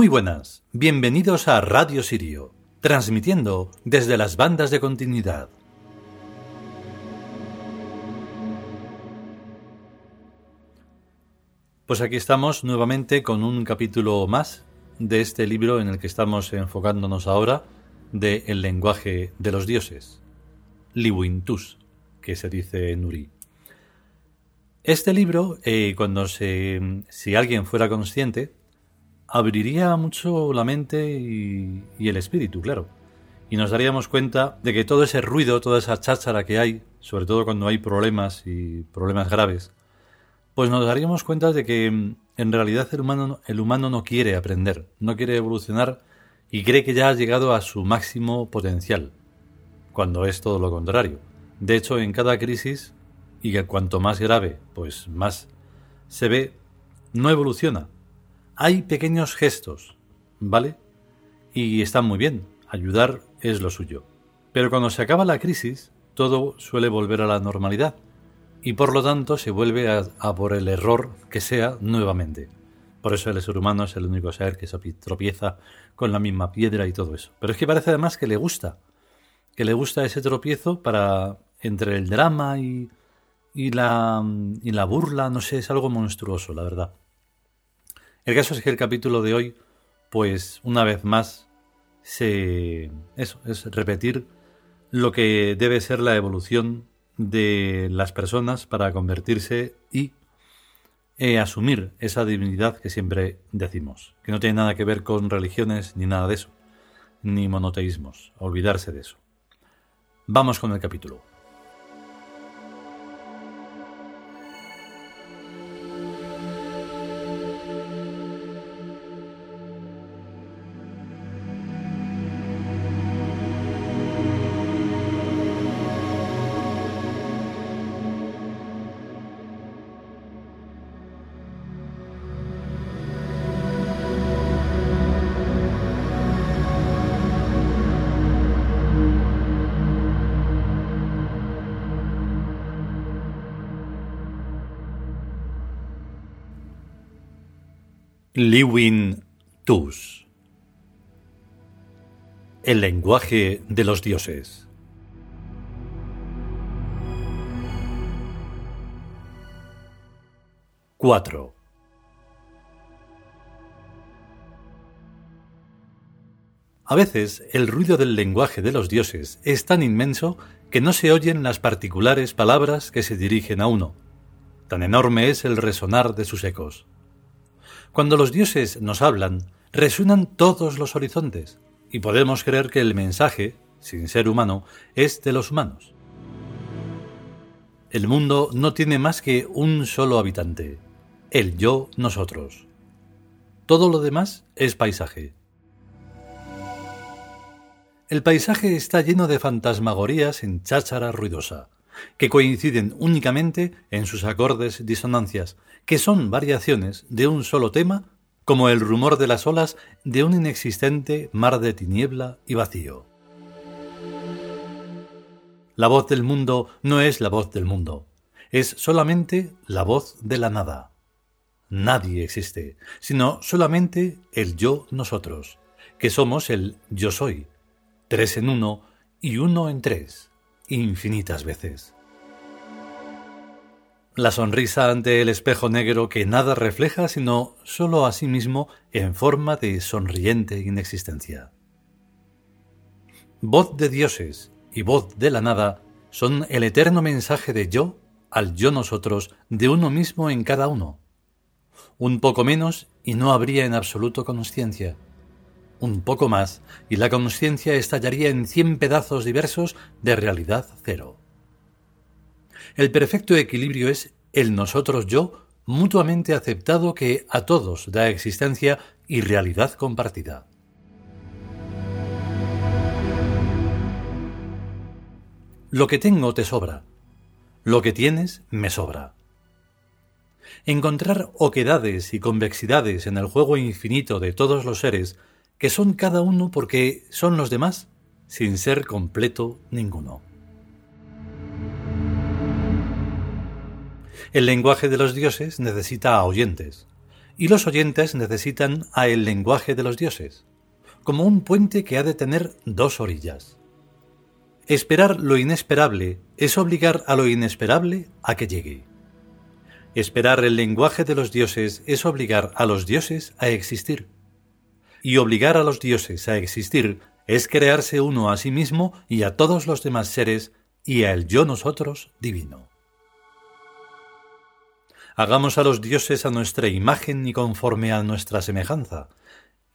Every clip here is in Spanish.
Muy buenas, bienvenidos a Radio Sirio, transmitiendo desde las bandas de continuidad. Pues aquí estamos nuevamente con un capítulo más de este libro en el que estamos enfocándonos ahora de El lenguaje de los dioses, Liwintus, que se dice en Uri. Este libro, eh, cuando se, si alguien fuera consciente, abriría mucho la mente y, el espíritu, claro. Y nos daríamos cuenta de que todo ese ruido, toda esa cháchara que hay, sobre todo cuando hay problemas y problemas graves, pues nos daríamos cuenta de que mm, en realidad el humano, el humano no quiere aprender, no quiere evolucionar y cree que ya ha llegado a su máximo potencial, cuando es todo lo contrario. De hecho, en cada crisis, y que cuanto más grave, pues más se ve, no evoluciona. Hay pequeños gestos, ¿vale? Y están muy bien, ayudar es lo suyo. Pero cuando se acaba la crisis, todo suele volver a la normalidad y por lo tanto se vuelve a, por el error que sea nuevamente. Por eso el ser humano es el único ser que se tropieza con la misma piedra y todo eso. Pero es que parece además que le gusta, que le gusta ese tropiezo para entre el drama y, y, la, y la burla, no sé, es algo monstruoso, la verdad. El caso es que el capítulo de hoy, pues una vez más, se, eso, es repetir lo que debe ser la evolución de las personas para convertirse y eh, asumir esa divinidad que siempre decimos, que no tiene nada que ver con religiones ni nada de eso, ni monoteísmos, olvidarse de eso. Vamos con el capítulo. Liwin Tus El lenguaje de los dioses Cuatro A veces el ruido del lenguaje de los dioses es tan inmenso que no se oyen las particulares palabras que se dirigen a uno. Tan enorme es el resonar de sus ecos. Cuando los dioses nos hablan, resuenan todos los horizontes, y podemos creer que el mensaje, sin ser humano, es de los humanos. El mundo no tiene más que un solo habitante, el yo nosotros. Todo lo demás es paisaje. El paisaje está lleno de fantasmagorías en cháchara ruidosa, que coinciden únicamente en sus acordes disonancias, que son variaciones de un solo tema, como el rumor de las olas de un inexistente mar de tiniebla y vacío. La voz del mundo no es la voz del mundo, es solamente la voz de la nada. Nadie existe, sino solamente el yo nosotros, que somos el yo soy, tres en uno y uno en tres, infinitas veces la sonrisa ante el espejo negro que nada refleja sino sólo a sí mismo en forma de sonriente inexistencia. Voz de dioses y voz de la nada son el eterno mensaje de yo al yo nosotros de uno mismo en cada uno. Un poco menos y no habría en absoluto conciencia. Un poco más y la conciencia estallaría en cien pedazos diversos de realidad cero. El perfecto equilibrio es el nosotros yo mutuamente aceptado que a todos da existencia y realidad compartida. Lo que tengo te sobra. Lo que tienes me sobra. Encontrar oquedades y convexidades en el juego infinito de todos los seres, que son cada uno porque son los demás, sin ser completo ninguno. El lenguaje de los dioses necesita oyentes, y los oyentes necesitan a el lenguaje de los dioses, como un puente que ha de tener dos orillas. Esperar lo inesperable es obligar a lo inesperable a que llegue. Esperar el lenguaje de los dioses es obligar a los dioses a existir. Y obligar a los dioses a existir es crearse uno a sí mismo y a todos los demás seres y al yo nosotros divino. Hagamos a los dioses a nuestra imagen y conforme a nuestra semejanza,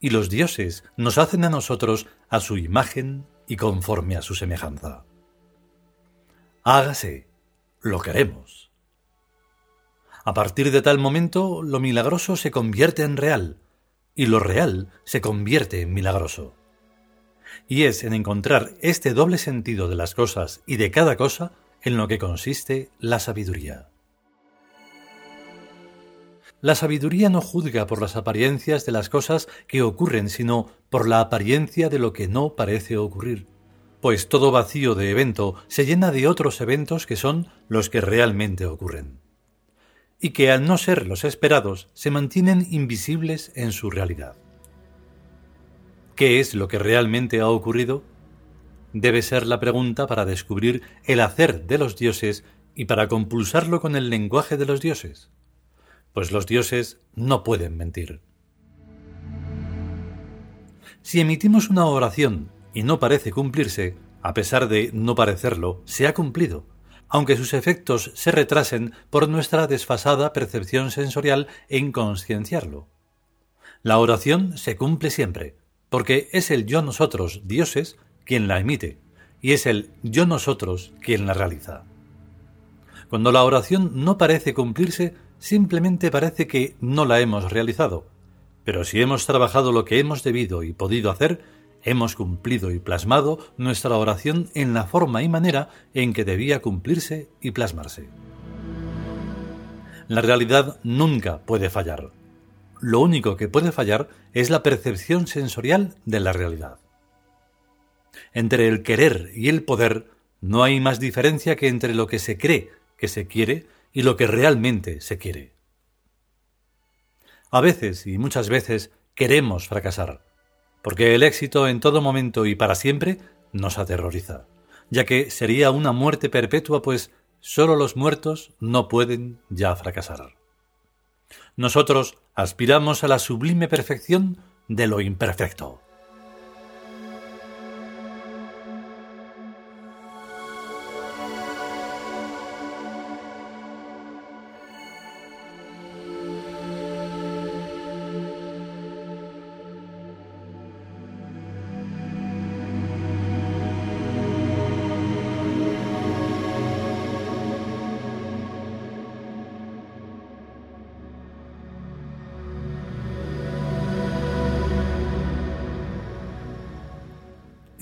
y los dioses nos hacen a nosotros a su imagen y conforme a su semejanza. Hágase, lo queremos. A partir de tal momento, lo milagroso se convierte en real, y lo real se convierte en milagroso. Y es en encontrar este doble sentido de las cosas y de cada cosa en lo que consiste la sabiduría. La sabiduría no juzga por las apariencias de las cosas que ocurren, sino por la apariencia de lo que no parece ocurrir, pues todo vacío de evento se llena de otros eventos que son los que realmente ocurren, y que al no ser los esperados se mantienen invisibles en su realidad. ¿Qué es lo que realmente ha ocurrido? Debe ser la pregunta para descubrir el hacer de los dioses y para compulsarlo con el lenguaje de los dioses pues los dioses no pueden mentir. Si emitimos una oración y no parece cumplirse, a pesar de no parecerlo, se ha cumplido, aunque sus efectos se retrasen por nuestra desfasada percepción sensorial en concienciarlo. La oración se cumple siempre, porque es el yo nosotros, dioses, quien la emite, y es el yo nosotros quien la realiza. Cuando la oración no parece cumplirse, simplemente parece que no la hemos realizado. Pero si hemos trabajado lo que hemos debido y podido hacer, hemos cumplido y plasmado nuestra oración en la forma y manera en que debía cumplirse y plasmarse. La realidad nunca puede fallar. Lo único que puede fallar es la percepción sensorial de la realidad. Entre el querer y el poder no hay más diferencia que entre lo que se cree que se quiere y lo que realmente se quiere. A veces y muchas veces queremos fracasar, porque el éxito en todo momento y para siempre nos aterroriza, ya que sería una muerte perpetua, pues sólo los muertos no pueden ya fracasar. Nosotros aspiramos a la sublime perfección de lo imperfecto.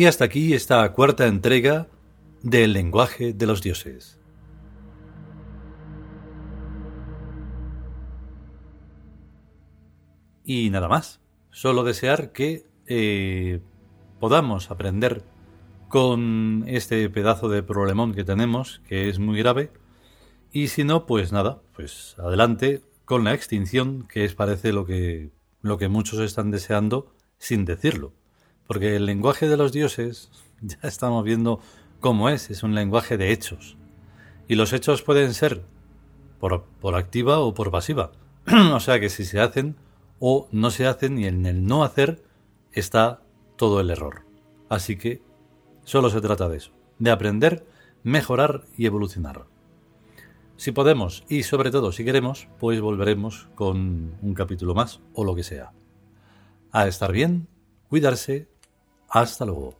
Y hasta aquí esta cuarta entrega del lenguaje de los dioses. Y nada más, solo desear que eh, podamos aprender con este pedazo de problemón que tenemos, que es muy grave, y si no, pues nada, pues adelante con la extinción, que es parece lo que, lo que muchos están deseando sin decirlo. Porque el lenguaje de los dioses, ya estamos viendo cómo es, es un lenguaje de hechos. Y los hechos pueden ser por, por activa o por pasiva. o sea que si se hacen o no se hacen y en el no hacer está todo el error. Así que solo se trata de eso, de aprender, mejorar y evolucionar. Si podemos y sobre todo si queremos, pues volveremos con un capítulo más o lo que sea. A estar bien, cuidarse hasta luego.